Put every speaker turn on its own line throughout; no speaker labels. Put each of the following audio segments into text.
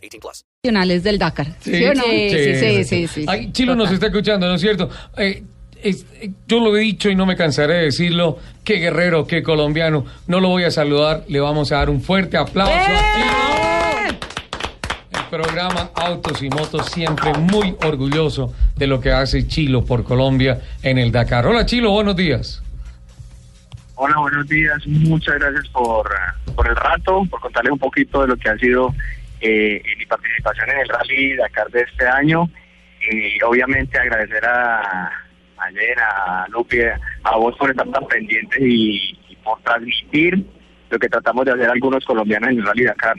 18 plus.
Nacionales del Dakar. ¿Sí, o no?
Sí, sí, sí, sí. Ay, Chilo nos está escuchando, ¿no es cierto? Eh, es- eh, yo lo he dicho y no me cansaré de decirlo. Qué guerrero, qué colombiano. No lo voy a saludar. Le vamos a dar un fuerte aplauso a Chilo. El programa Autos y Motos siempre muy orgulloso de lo que hace Chilo por Colombia en el Dakar. Hola Chilo, buenos días.
Hola, buenos días. Muchas gracias por, eh, por el rato, por contarles un poquito de lo que ha sido eh, mi participación en el Rally Dakar de este año. Y obviamente agradecer a ayer a Lupi, a vos por estar tan pendientes y, y por transmitir lo que tratamos de hacer algunos colombianos en el Rally Dakar.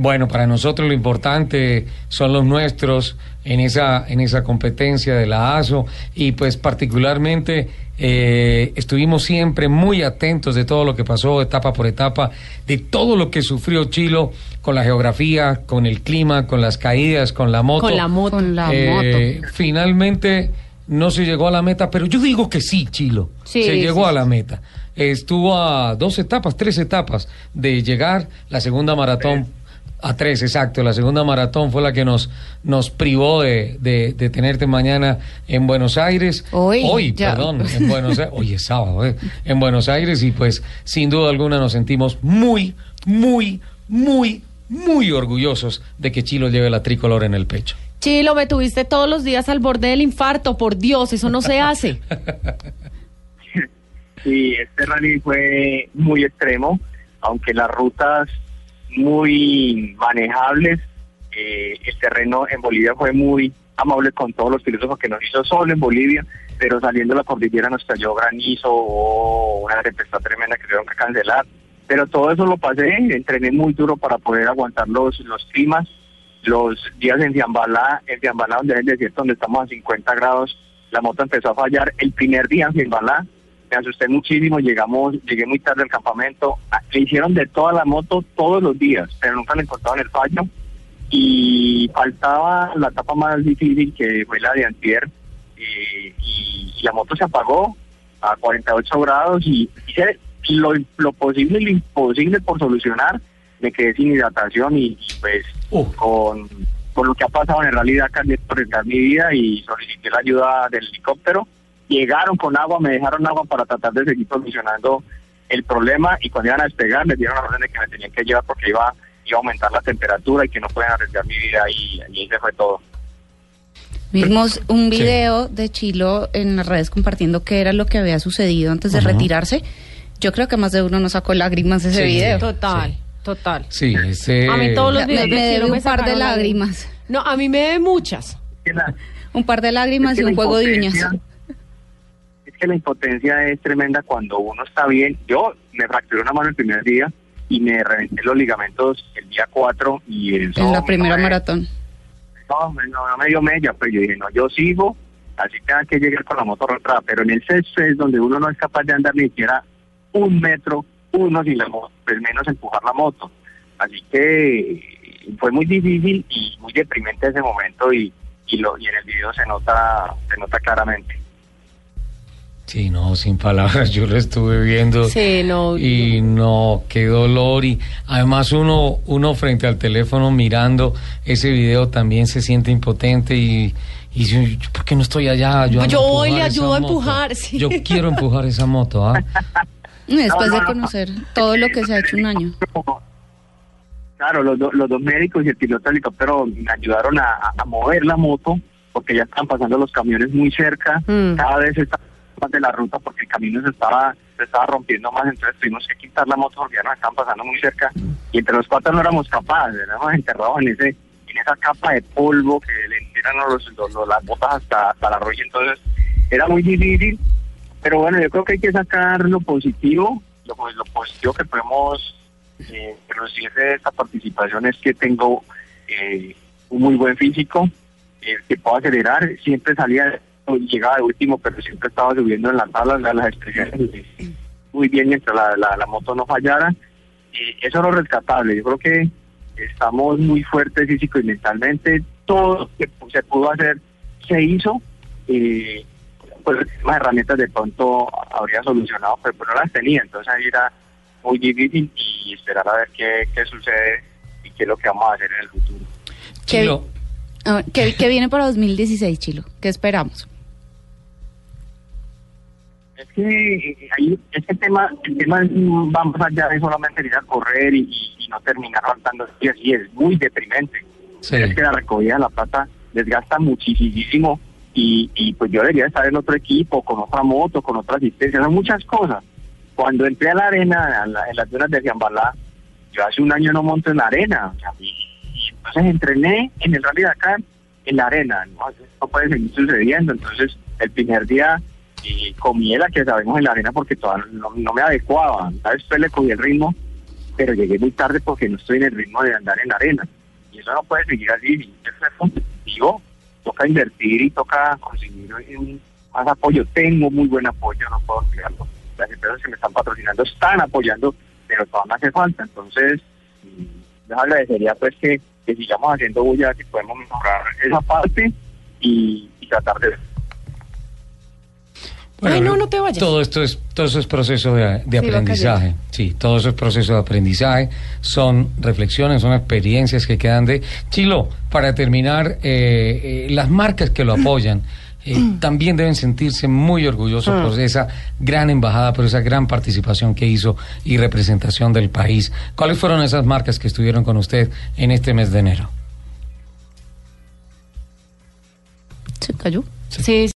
Bueno, para nosotros lo importante son los nuestros en esa, en esa competencia de la ASO y pues particularmente eh, estuvimos siempre muy atentos de todo lo que pasó etapa por etapa, de todo lo que sufrió Chilo con la geografía, con el clima, con las caídas, con la moto.
Con la moto. Con la
Eh,
moto.
Finalmente no se llegó a la meta, pero yo digo que sí, Chilo.
Sí,
se llegó
sí.
a la meta. Estuvo a dos etapas, tres etapas de llegar. La segunda maratón, a tres, exacto. La segunda maratón fue la que nos, nos privó de, de, de tenerte mañana en Buenos Aires.
Hoy, ya.
perdón, en Buenos Aires. Hoy es sábado, eh, en Buenos Aires. Y pues, sin duda alguna, nos sentimos muy, muy, muy, muy orgullosos de que Chilo lleve la tricolor en el pecho.
Chilo, me tuviste todos los días al borde del infarto. Por Dios, eso no se hace.
Sí, este rally fue muy extremo, aunque las rutas muy manejables. eh, el terreno en Bolivia fue muy amable con todos los pilotos porque nos hizo sol en Bolivia, pero saliendo de la cordillera nos cayó granizo o una tempestad tremenda que tuvieron que cancelar. Pero todo eso lo pasé, entrené muy duro para poder aguantar los, los climas. Los días en Ciambalá, en Ciambalá, donde es el desierto, donde estamos a 50 grados, la moto empezó a fallar. El primer día en Ciambalá, me asusté muchísimo, llegamos, llegué muy tarde al campamento, le hicieron de toda la moto todos los días, pero nunca le encontraron el fallo y faltaba la etapa más difícil que fue la de antier eh, y, y la moto se apagó a 48 grados y hice lo, lo posible y lo imposible por solucionar, me quedé sin hidratación y, y pues
Uh.
con, con lo que ha pasado en Dakar de arriesgar mi vida y solicité la ayuda del helicóptero. Llegaron con agua, me dejaron agua para tratar de seguir solucionando el problema y cuando iban a despegar me dieron la orden de que me tenían que llevar porque iba, iba a aumentar la temperatura y que no pueden arriesgar mi vida y, y ahí se fue todo.
Vimos un
Sí.
video de Chilo en las redes compartiendo qué era lo que había sucedido antes de retirarse. Yo creo que más de uno nos sacó lágrimas ese
Sí.
video.
Total,
Sí.
total.
Sí, ese...
A mí todos los videos
me
de Chilo me
un par de lágrimas.
No, a mí me debe muchas.
Un par de lágrimas
es que
y un juego de uñas.
Que la impotencia es tremenda cuando uno está bien. Yo me fracturé una mano el primer día y me reventé los ligamentos el día 4 y eso
En la primera
no me-
maratón.
No, me- no, no me dio mella, pero yo dije, no, yo sigo, así tenga que llegar con la moto retrasada, pero en el sexto es donde uno no es capaz de andar ni siquiera un metro, uno sin la moto, pues menos empujar la moto. Así que fue muy difícil y muy deprimente ese momento y, y, lo, y en el video se nota, se nota claramente.
Sí, no, sin palabras, yo lo estuve viendo.
Sí, no.
Y no, qué dolor. Y además uno, uno frente al teléfono mirando ese video también se siente impotente y, y dice, "¿Yo ¿por qué no estoy allá? ayudando
Yo voy, le ayudo a
moto?".
empujar, sí.
Yo quiero empujar esa moto, ¿ah?
Después de
no, no.
conocer todo lo que se ha hecho un año.
Claro, los, do- los dos médicos y el piloto del helicóptero me ayudaron a, mover la moto porque ya estaban pasando los camiones muy cerca.
Mm.
Cada vez estaba más de la ruta porque el camino se estaba se estaba rompiendo más, entonces tuvimos que quitar la moto porque ya nos estaban pasando muy cerca y entre los cuatro no éramos capaces, éramos enterrados en ese en esa capa de polvo que le tiran los, las botas hasta, hasta la rodilla, entonces era muy difícil, pero bueno, yo creo que hay que sacar lo positivo, lo, lo positivo que podemos eh, de esta participación es que tengo eh, un muy buen físico, eh, que puede acelerar, siempre salía llegaba de último, pero siempre estaba subiendo en las tablas, las, las eh, muy bien mientras la, la, la moto no fallara. Eh, eso es lo rescatable. Yo creo que estamos muy fuertes físico y mentalmente. Todo lo que se pudo hacer se hizo. Eh, pues más herramientas de pronto habría solucionado, pero pues no las tenía. Entonces ahí era muy difícil y esperar a ver qué, qué sucede y qué es lo que vamos a hacer en el futuro.
¿Qué,
Chilo,
ah, ¿qué, qué viene para 2016, Chilo? ¿Qué esperamos?
Es que eh, ahí este tema, el tema es, mm, va más allá de solamente ir a correr y, y- no terminar faltando días y es muy deprimente.
Sí.
Es que la recogida de la plata desgasta muchísimo y, y pues yo debería estar en otro equipo, con otra moto, con otra asistencia, son muchas cosas. Cuando entré a la arena, a la- en las dunas de Ciambalá, yo hace un año no monto en la arena, o sea, y, y entonces entrené en el Rally Dakar en la arena, no, no puede seguir sucediendo, entonces el primer día y comí la que sabemos en la arena porque todavía no, me adecuaba, ¿sabes? Después le cogí el ritmo, pero llegué muy tarde porque no estoy en el ritmo de andar en la arena. Y eso no puede seguir así. Competitivo. Toca invertir y toca conseguir un- más apoyo. Tengo muy buen apoyo, no puedo olvidarlo. Las empresas que me están patrocinando están apoyando, pero todavía me hace falta. Entonces, mm, les agradecería pues que, que sigamos haciendo bulla, si podemos mejorar esa parte y, y tratar de
Ay, no, no te vayas.
Todo esto es, todo eso es proceso de,
Sí,
aprendizaje. Sí, todo eso es proceso de aprendizaje. Son reflexiones, son experiencias que quedan de. Chilo, para terminar, eh, eh, las marcas que lo apoyan eh, también deben sentirse muy orgullosos
Mm.
por esa gran embajada, por esa gran participación que hizo y representación del país. ¿Cuáles fueron esas marcas que estuvieron con usted en este mes de enero?
¿Se cayó?
Sí,